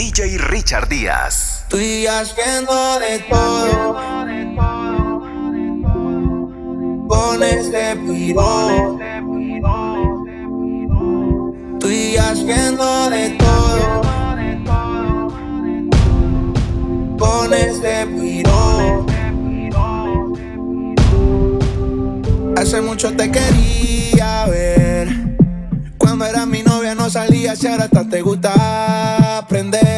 DJ Richard Díaz. Estoy haciendo de todo. Con este piro. Estoy haciendo de todo. Con este piro. Hace mucho te quería ver. Cuando era mi novia no salía, si ahora hasta te gusta aprender.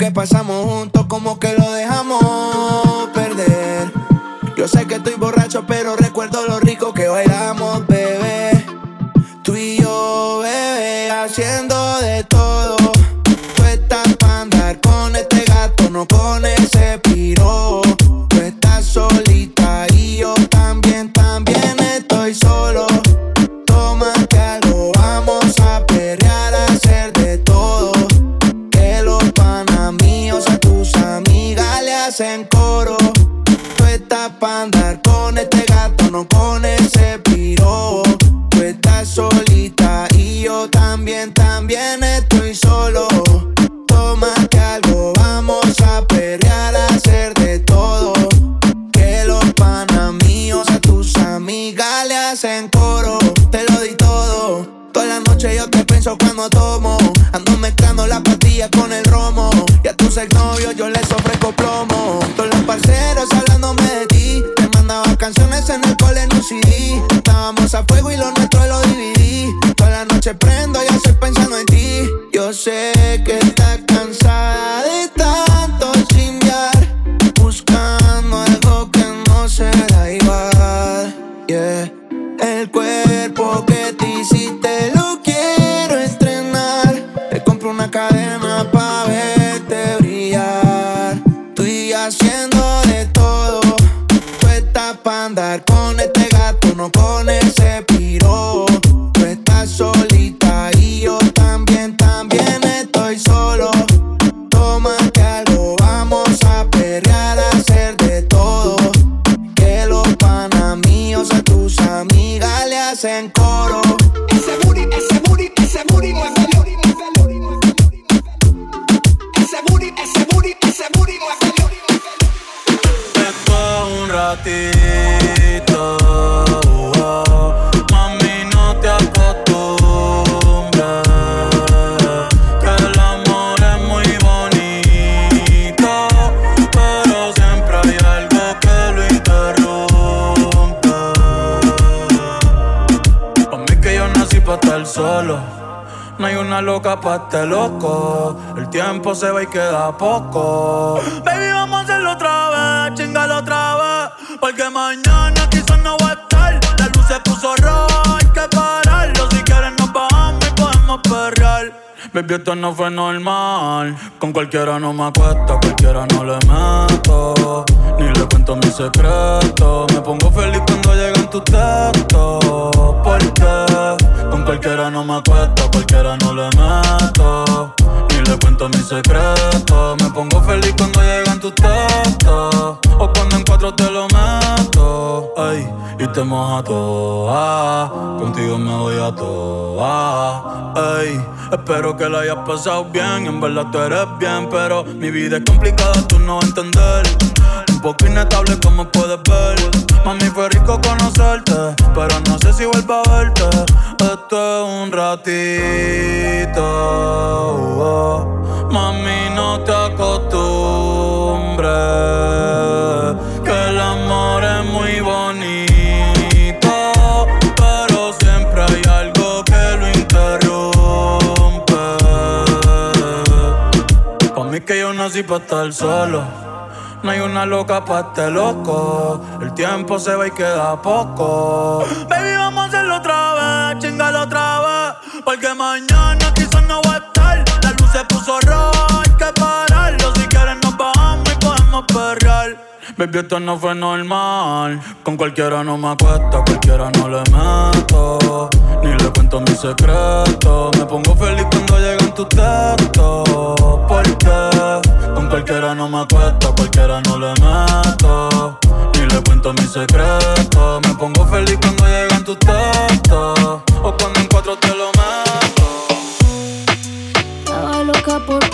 Que pasamos juntos, como que lo dejamos perder. Yo sé que estoy borracho, pero Yeah. El cuerpo se va y queda poco. Baby, vamos a hacerlo otra vez, chingalo otra vez. Porque mañana quizás no va a estar. La luz se puso roja, hay que pararlo. Si quieres nos bajamos y podemos perrear. Baby, esto no fue normal. Con cualquiera no me acuesto, cualquiera no le meto. Ni le cuento mis secretos. Me pongo feliz cuando llegan tus textos. Porque con cualquiera no me acuesto, cualquiera no le meto. Ni le cuento mis secretos. Me pongo feliz cuando llegan tus textos. O cuando en cuatro te lo meto. Ay, y te moja toda. Contigo me voy a toa. Ay, espero que la hayas pasado bien. En verdad tú eres bien, pero mi vida es complicada, tú no vas a entender. Un poco inestable como puedes ver. Mami, fue rico conocerte, pero no sé si vuelvo a verte. Esto es un ratito. oh. Mami, no te acostumbres. Que el amor es muy bonito. Pero siempre hay algo que lo interrumpe. Mí que yo nací pa' estar solo. No hay una loca pa' este loco. El tiempo se va y queda poco. Baby, vamos a hacerlo otra vez, chingalo otra vez. Porque mañana quizás no va a estar. La luz se puso roja, hay que Baby, esto no fue normal. Con cualquiera no me acuesto, cualquiera no le meto. Ni le cuento mis secretos. Me pongo feliz cuando llegan tus textos. Porque con cualquiera no me acuesto, cualquiera no le meto. Ni le cuento mis secretos. Me pongo feliz cuando llegan tus textos. O cuando en cuatro te lo meto. Sábalo loca por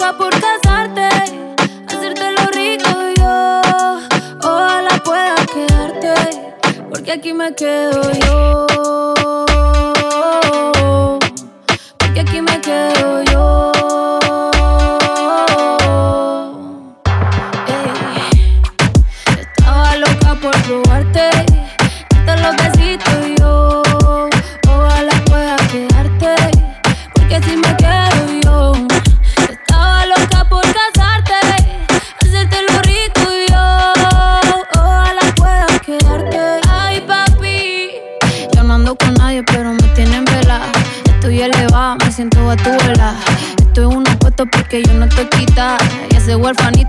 por casarte, hacerte rico yo. Ojalá pueda quedarte, porque aquí me quedo yo. Porque aquí me quedo yo.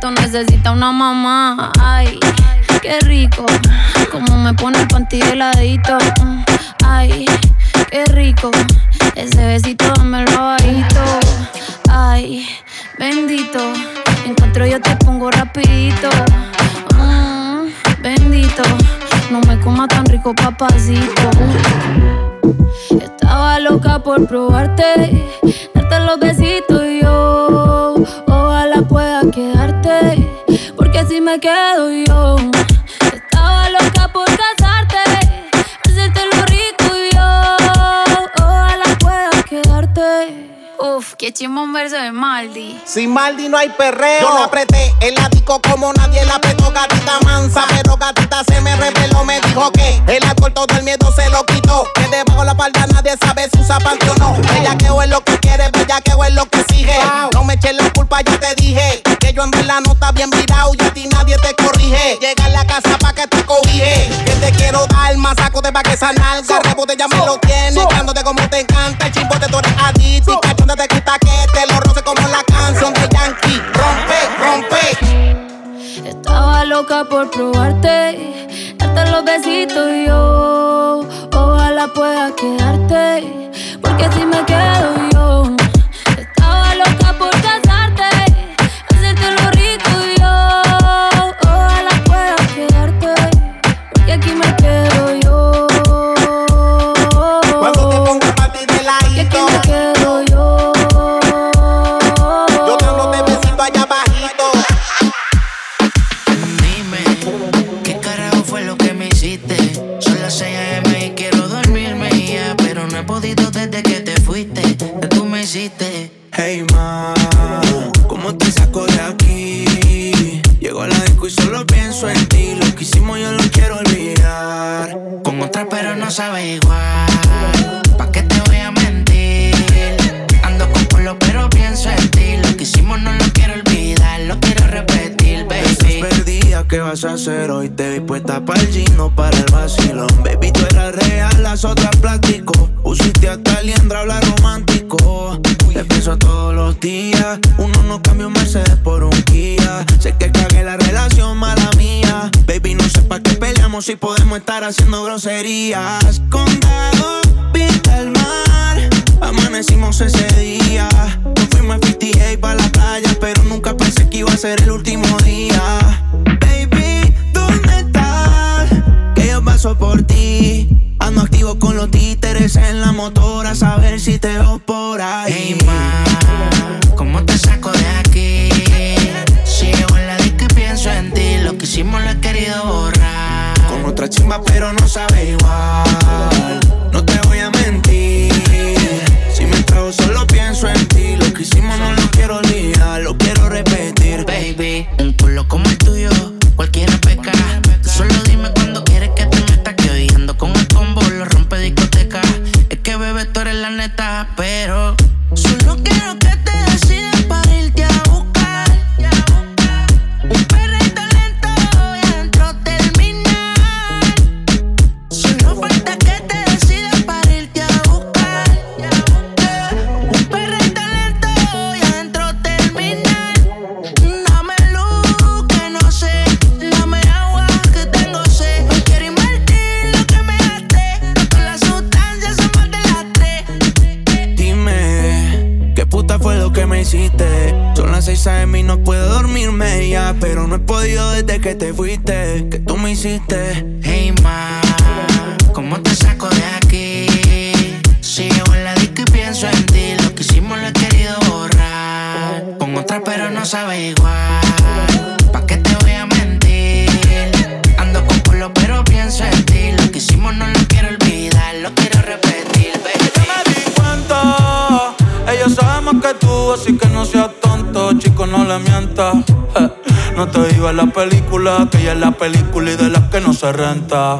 Necesita una mamá. Ay, qué rico. Como me pone el panty heladito. Ay, qué rico. Ese besito dámelo bajito. Ay, bendito. Encuentro yo te pongo rapidito. Mm, bendito. No me coma tan rico, papacito. Estaba loca por probarte, darte los besitos yo. Ojalá quedarte, porque así me quedo yo. Estaba loca por casarte, qué chimón verso de Maldi. Sin Maldi no hay perreo. Yo la apreté el ático como nadie la apretó, gatita mansa. Pero gatita se me reveló, me dijo que el alcohol todo el miedo se lo quitó. Que debajo la palda nadie sabe si usa panty o no. Ella que es lo que quiere, bella que es lo que exige. No me eches la culpa, ya te dije. Que yo en verdad no está bien virado y a ti nadie te corrige. Llega a la casa pa' que te cobije. Que te quiero dar más saco de pa' que esa nalga. Rebote ya me lo tiene. Dándote como te encanta. El chimbote tú eres adicto. Y cachonda te quita que te lo roce como la canción de Yankee. Rompe, rompe. Estaba loca por probarte, darte los besitos yo. Ojalá pueda quedarte, porque así me quedo yo. Estaba loca por casarte, Eh, No te digo en la película, que ella es la película y de las que no se renta.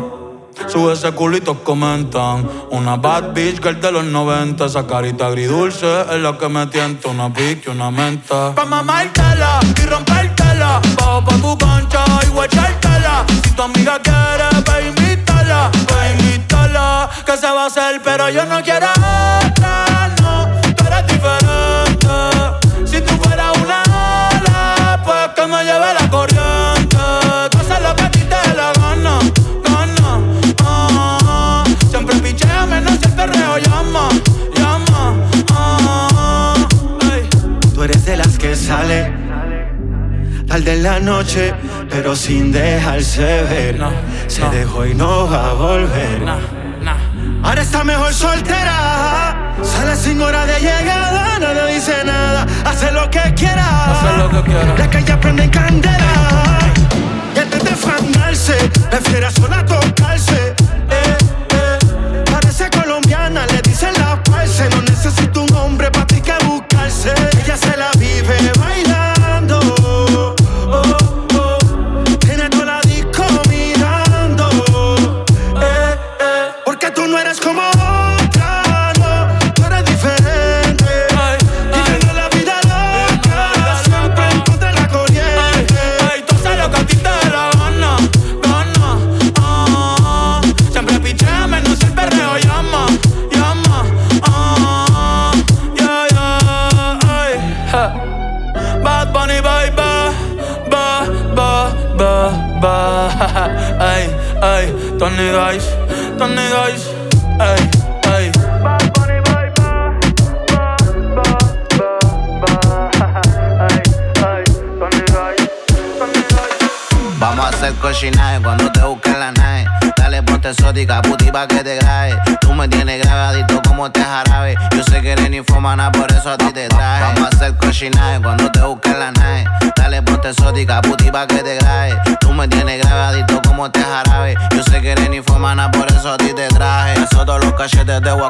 Sube ese culito, comentan. Una bad bitch girl de los 90. Esa carita agridulce es la que me tienta. Una y una menta. Pa' mamártela y rompértela. Bajo pa' tu cancha y guachártela. Si tu amiga quiere, pa' invitarla. Pa' invitarla. Que se va a hacer, pero yo no quiero otra, tarde en la noche, pero sin dejarse ver. No, Se no. dejó y no va a volver. Ahora está mejor soltera. Sale sin hora de llegada, no le dice nada. Hace lo que quiera. Hace lo que quiera. La calle prende en candela. Y antes de fanarse, prefiere sola tocarse.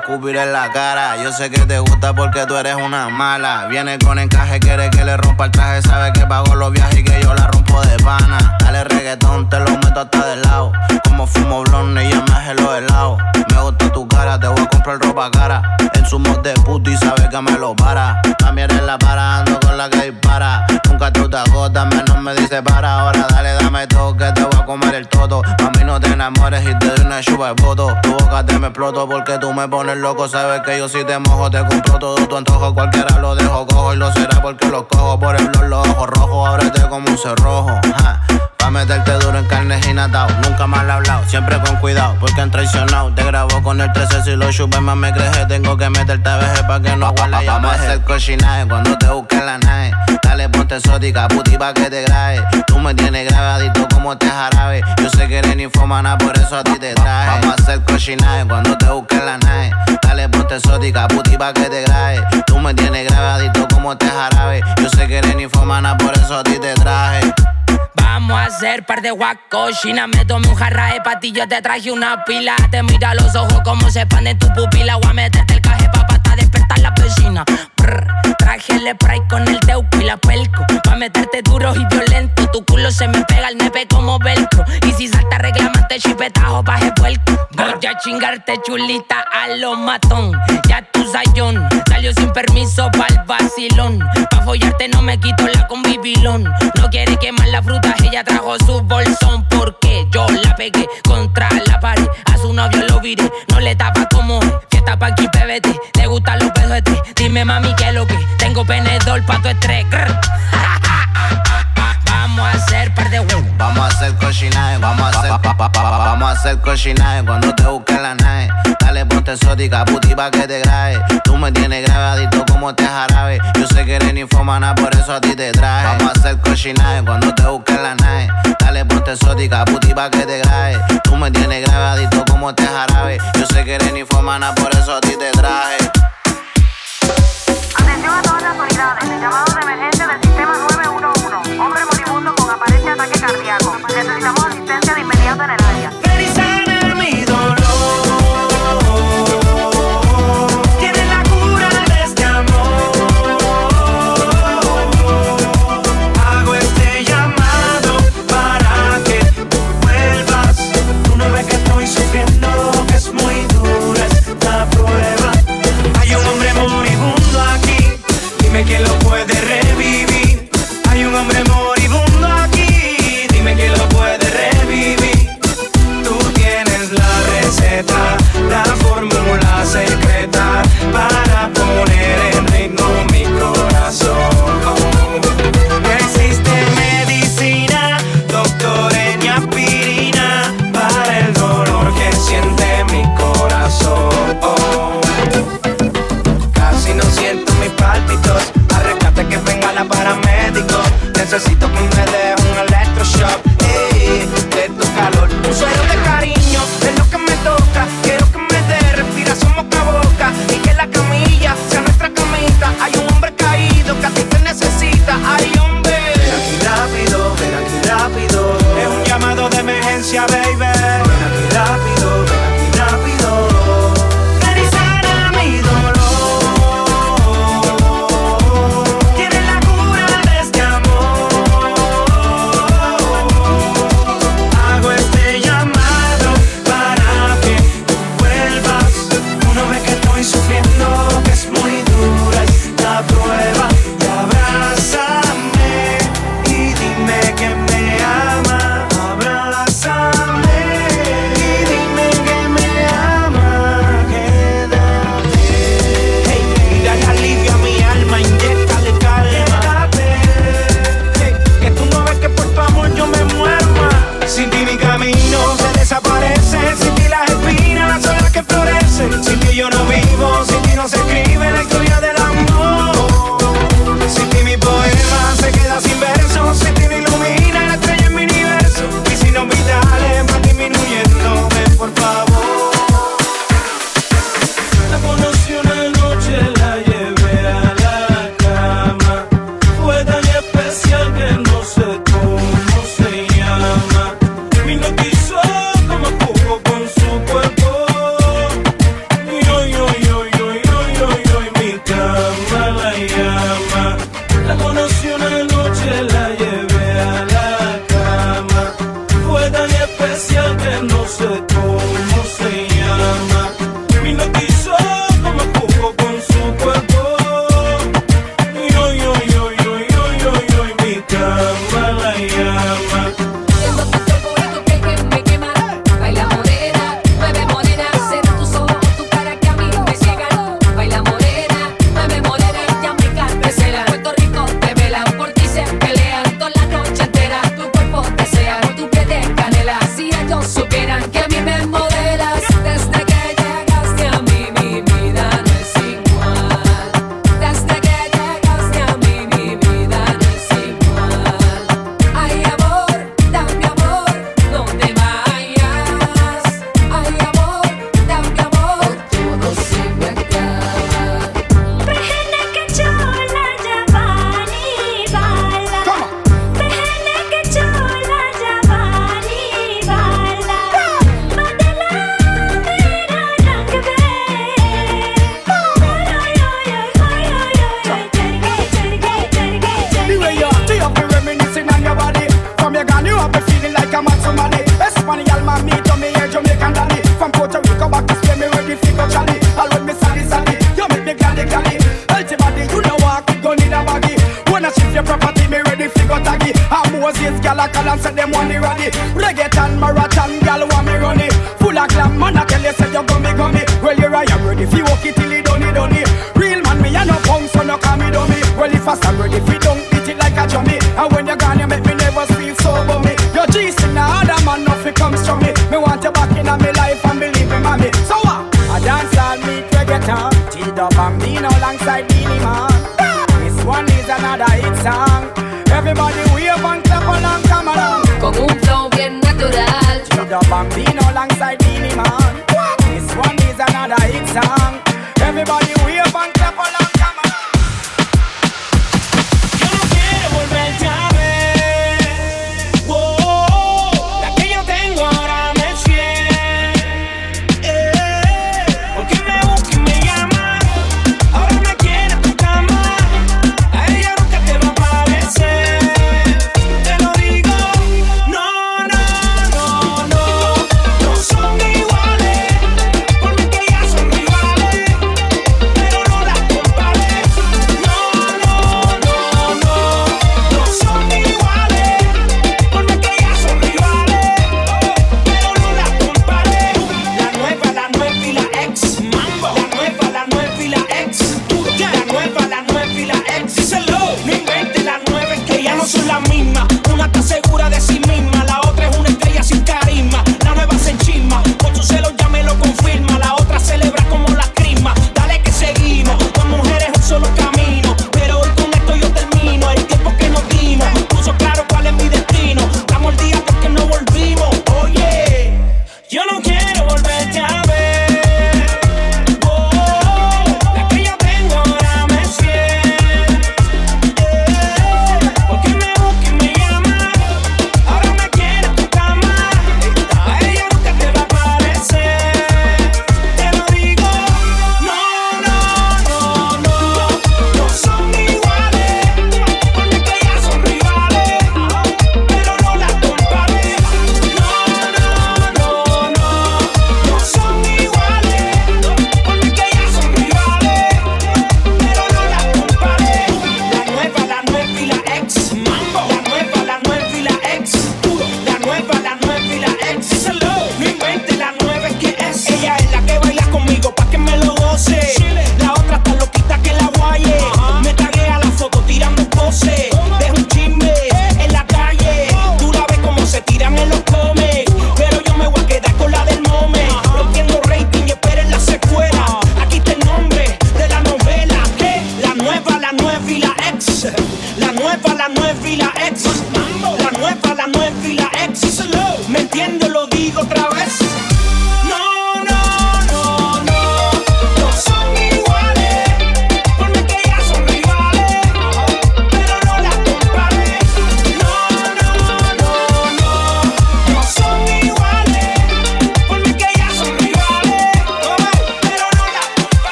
Cachetes te voy a escupir en la cara. Yo sé que te gusta porque tú eres una mala. Viene con encaje, quiere que le rompa el traje. Sabe que pago los viajes y que yo la rompo de pana. Dale reggaetón, te lo meto hasta del lado. Como fumo blonde y me hace los helados. Me gusta tu cara, te voy a comprar ropa cara. En su de puto y sabe que me lo para. También eres la para, ando con la que dispara. Nunca tú te agotas, menos me dice para. Ahora dale, dame todo que te voy a comer el todo. Mami, no te enamores y te doy una chupa de voto. Tu boca te me exploto porque tú me pones loco. Sabes que yo si te mojo, te compro todo tu antojo. Cualquiera lo dejo cojo y lo será porque lo cojo. Por el blog, los ojos rojos, ábrete como un cerrojo. Ja. Pa' meterte duro en carne y natao. Nunca he hablado, siempre con cuidado, porque han traicionado. Te grabo con el 13 si lo chupes más me creje. Tengo que meterte a veces pa' que no aguale Vamos a hacer cochinaje cuando te busquen la nave. Dale ponte exótica, puti pa' que te grabe. Tú me tienes grabadito como te jarabe. Yo sé que eres ninfomana, por eso a ti te traje. Vamos a hacer cochinaje cuando te busquen la nave. Dale ponte exótica, puti pa' que te grabe. Tú me tienes grabadito como te jarabe. Yo sé que eres ninfomana, por eso a ti te traje. Vamos a hacer par de guacochina. Me tomé un jarra de patillo, te traje una pila. Te mira los ojos como se expanden tu pupila. Voy a meterte el caje pa' hasta despertar la vecina. Brr, traje el spray con el teuco y la pelco. Pa' meterte duro y violento. Tu culo se me pega al nepe como velcro. Y si salta reclamante chipetajo paje puerco. Voy a chingarte chulita a lo matón. Ya tu sayón salió sin permiso pa'l vacilón. Pa' follarte no me quito la convivilón. No quiere quemar la fruta, ella trajo su bolsón. Porque yo la pegué contra la pared. A su novio lo viré, no le tapa como es. Fiesta pa' aquí, PBT, le gustan los pedos. Dime mami que lo que tengo penedor pa' tu estrés. vamos a hacer pa, vamos a hacer cochinaje cuando te busque la nave. Dale ponte exótica, puti pa' que te grabe. Tú me tienes grabadito como te jarabe. Yo sé que eres ni infomana, por eso a ti te traje. Vamos a hacer cochinaje cuando te busque la nave. Dale ponte exótica, puti pa' que te grabe. Tú me tienes grabadito como te jarabe. Yo sé que eres infomana, por eso a ti te traje.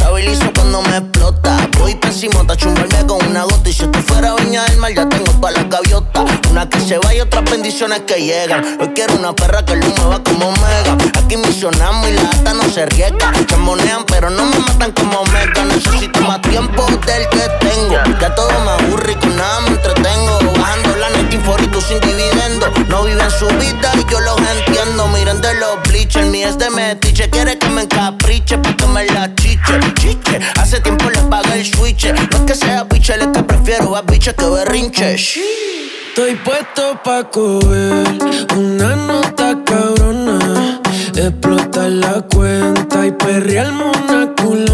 estabilizo cuando me explota. Voy pésimo, te chumbarme con una gota. Y si esto fuera viña del mar, ya tengo para las gaviotas. Una que se va y otras bendiciones que llegan. Hoy quiero una perra que el me va como mega. Aquí misionamos y la gata no se riega. Se monean, pero no me matan como mega. Necesito más tiempo del que tengo. Ya todo me aburre y con nada me entretengo. Bajando la net y sin dividendo. No viven su vida y yo los entiendo. Miren de los bleachers, mi es de metiche. Quiere que me encapriche, porque me la chiche. Hace tiempo le pagué el switch. No es que sea biche, es que prefiero a biche que berrinche. Estoy puesto pa' coger una nota cabrona. Explotar la cuenta y perrearme una culata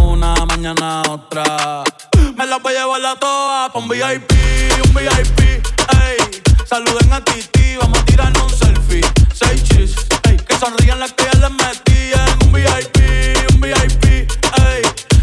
una, mañana otra. Me las voy a llevar a todas pa' un VIP, un VIP, ey. Saluden a Titi, vamos a tirarnos un selfie. Seis chis, ey. Que sonrían las que ya les un VIP, un VIP.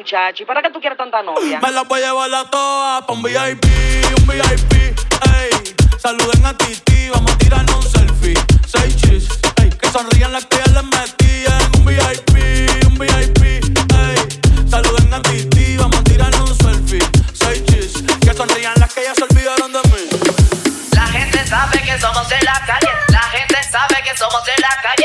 muchacho, ¿y para qué tú quieres tanta novia? Me las voy a llevar a todas pa' un VIP, un VIP, ey. Saluden a Titi, vamos a tirarnos un selfie. Seis chis, ey. Que sonrían las que ya les metí en un VIP, un VIP, ey. Saluden a Titi, vamos a tirarnos un selfie. Seis chis, que sonrían las que ya se olvidaron de mí. La gente sabe que somos de la calle. La gente sabe que somos de la calle.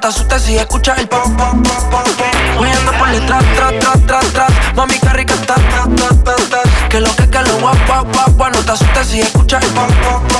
Te asustes si escuchas el pop, pop, pop, pop Guayando por detrás, tras, tras, tras, tras. Mami, qué rica está, ta, ta, ta, ta Que lo que, que lo guap, guap, guap, No te asustes si escuchas el pop, pop, pop,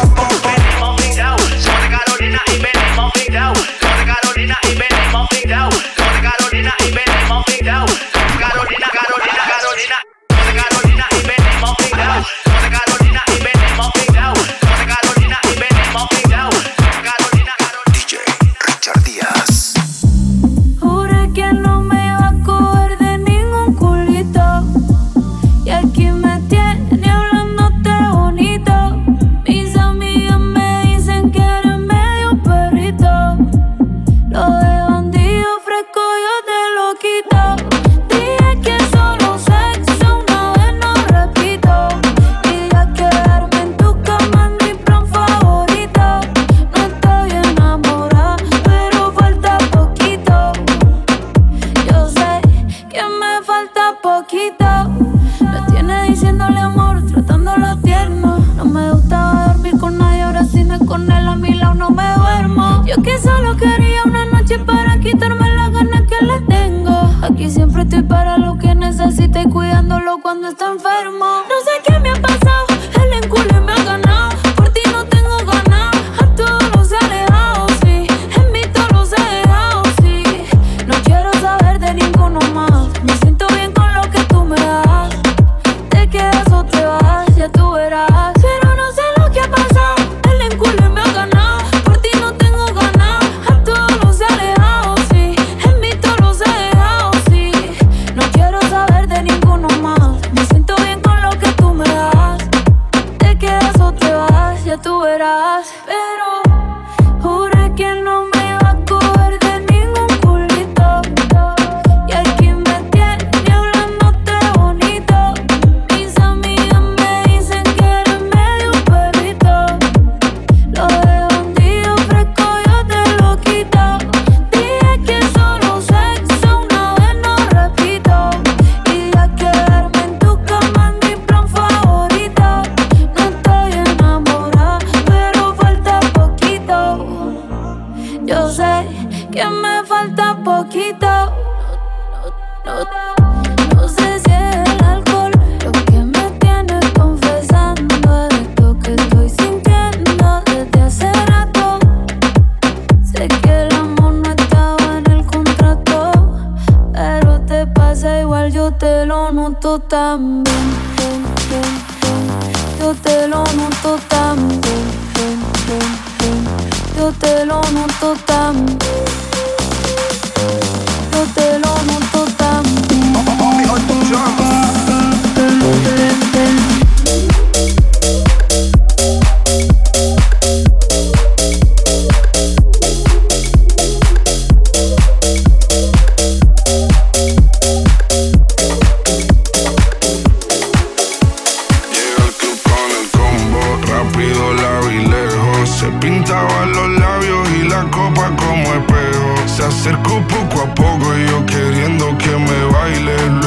como espejo. Se acercó poco a poco y yo queriendo que me baile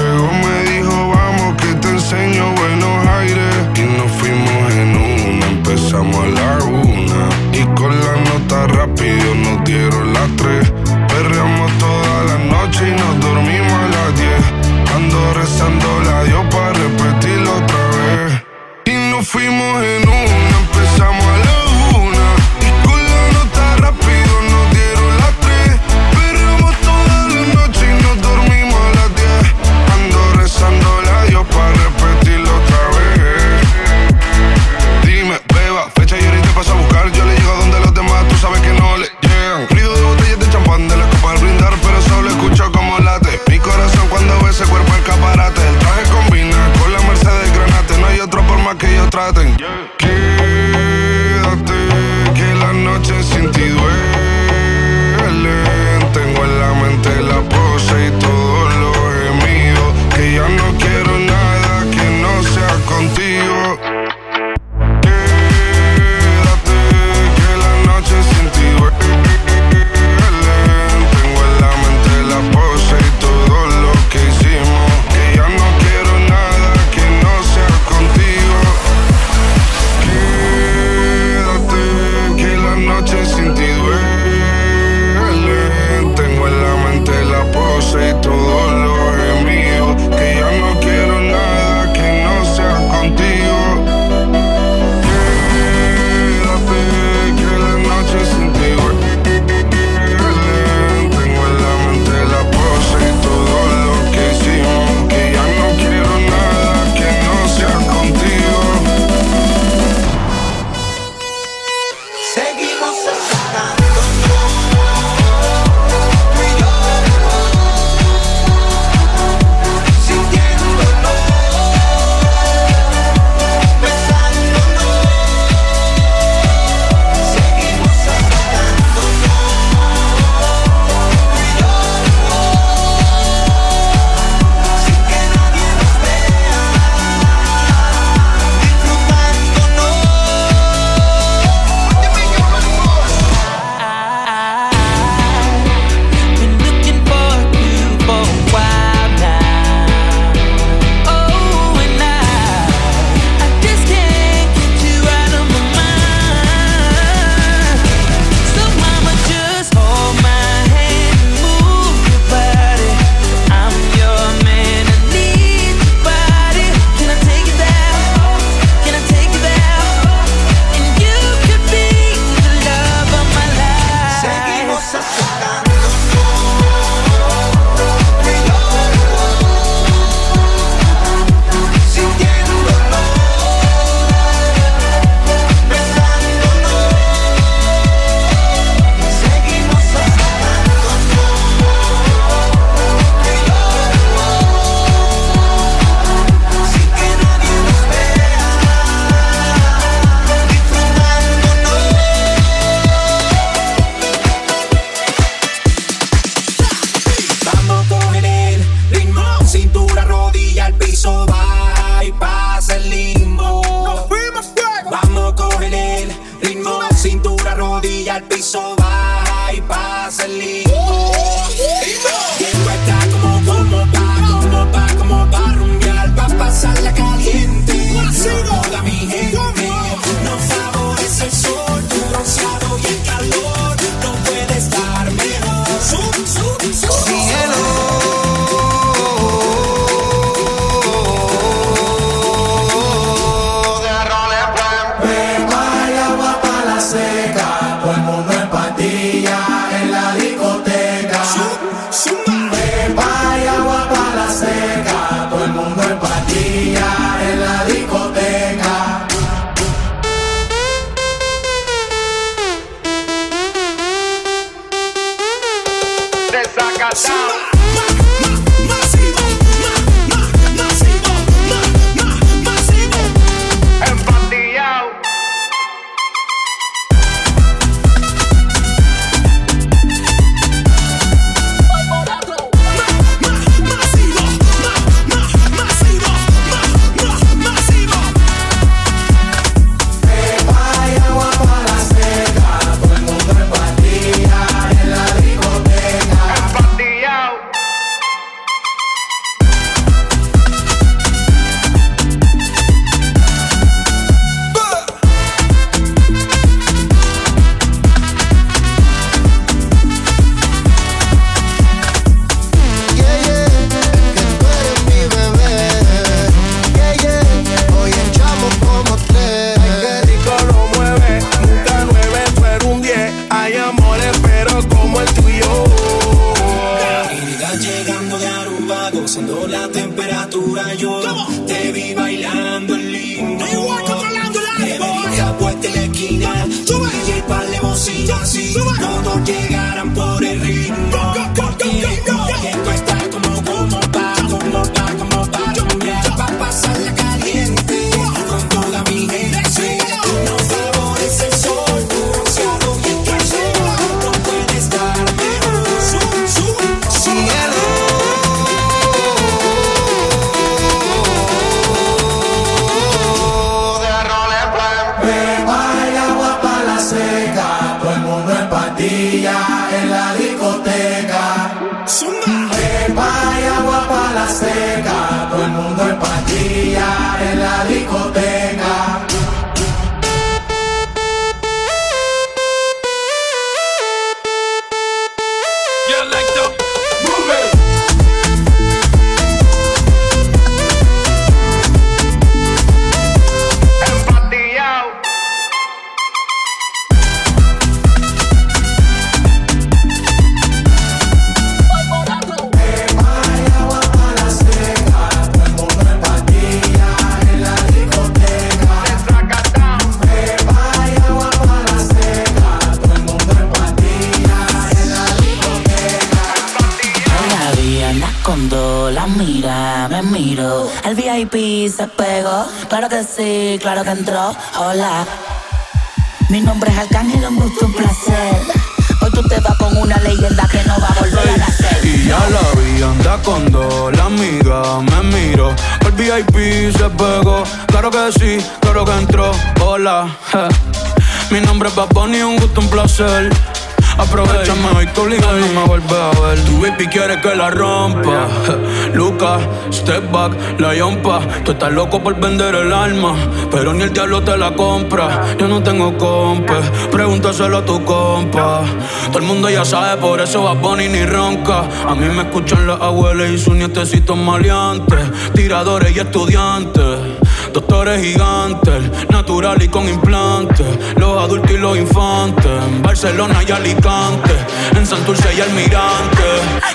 esquina. DJ para bocina, si no nos llegaran por el claro que entró. Hola, mi nombre es Arcángel, un gusto, un placer. Hoy tú te vas con una leyenda que no va a volver a nacer. Y ya la vi, anda con dos, la amiga me miro. El VIP se pegó, claro que sí, claro que entró. Hola, mi nombre es Bad un gusto, un placer. Aprovechame hoy que obligado no me vuelve a ver. Tu baby quiere que la rompa. je. Luca, step back, la yompa. Tú estás loco por vender el alma, pero ni el diablo te la compra. Yo no tengo compa, pregúntaselo a tu compa. Todo el mundo ya sabe, por eso va Bunny ni ronca. A mí me escuchan las abuelas y sus nietecitos maleantes, tiradores y estudiantes. Doctores gigantes, natural y con implantes. Los adultos y los infantes. En Barcelona y Alicante. En Santurce y Almirante.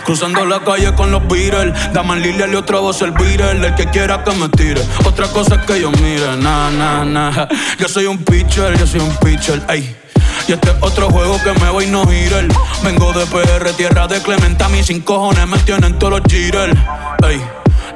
Cruzando la calle con los Beatles. Daman Lilia y otra voz el Beatle. El que quiera que me tire. Otra cosa es que yo mire. Na, na, na. Yo soy un pitcher, yo soy un pitcher. Ey. Y este es otro juego que me voy no girar. Vengo de PR, tierra de Clementa. Mis sin cojones me tienen todos los jitters. Ey.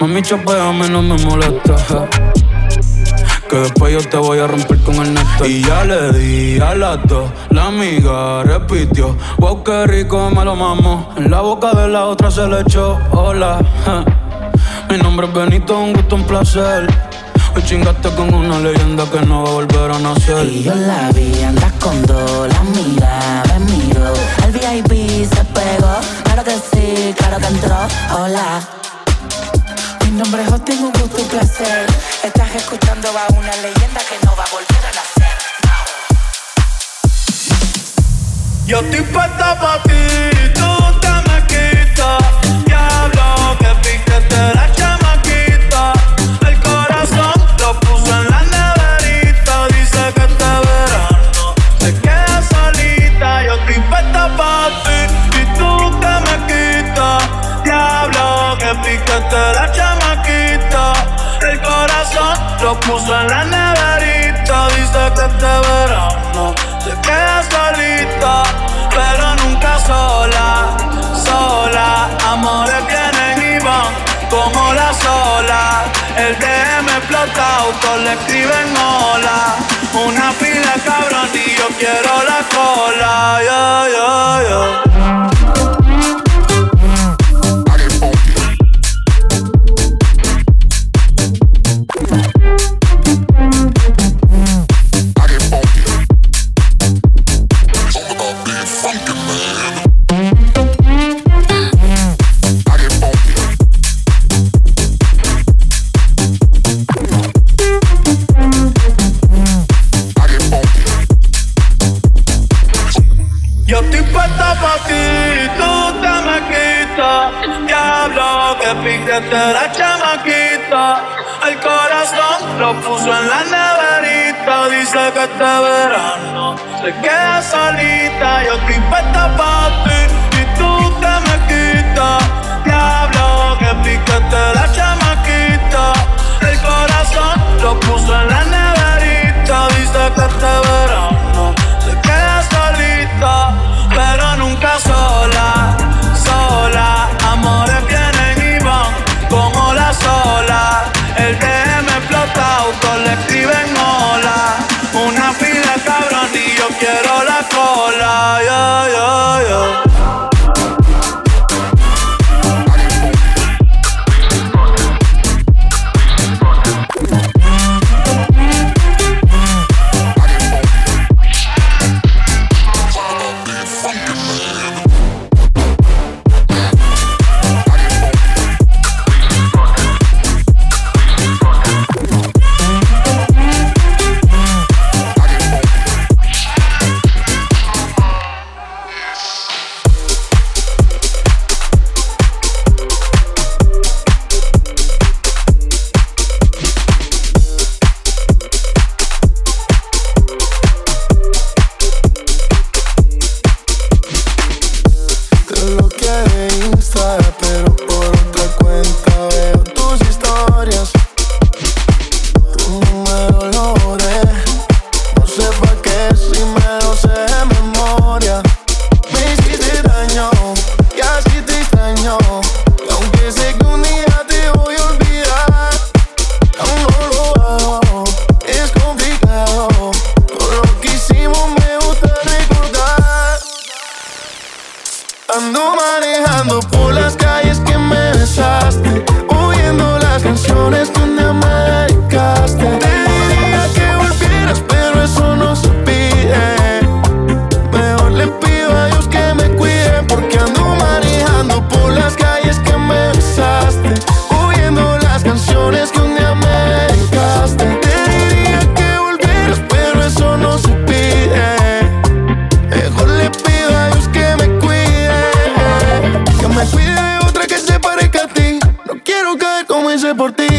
Mami, chapeame, no me molesta. Que después yo te voy a romper con el neto. Y ya le di a las dos, la amiga repitió. Wow, qué rico me lo mamó. En la boca de la otra se le echó. Hola, mi nombre es Benito, un gusto, un placer. Hoy chingaste con una leyenda que no va a volver a nacer. Y yo la vi, andas con dos, la mira, me miró. Al VIP se pegó, claro que sí, claro que entró. Hola nombre es tengo un gusto, placer. Estás escuchando a una leyenda que no va a volver a nacer. Yo estoy puesta pa' ti, puso en la neverita, dice que este verano se queda solita, pero nunca sola, sola. Amores vienen y van como la sola. El DM explota, autos le escriben hola. Una pila cabrón y yo quiero la cola, yo, yo, yo. por ti.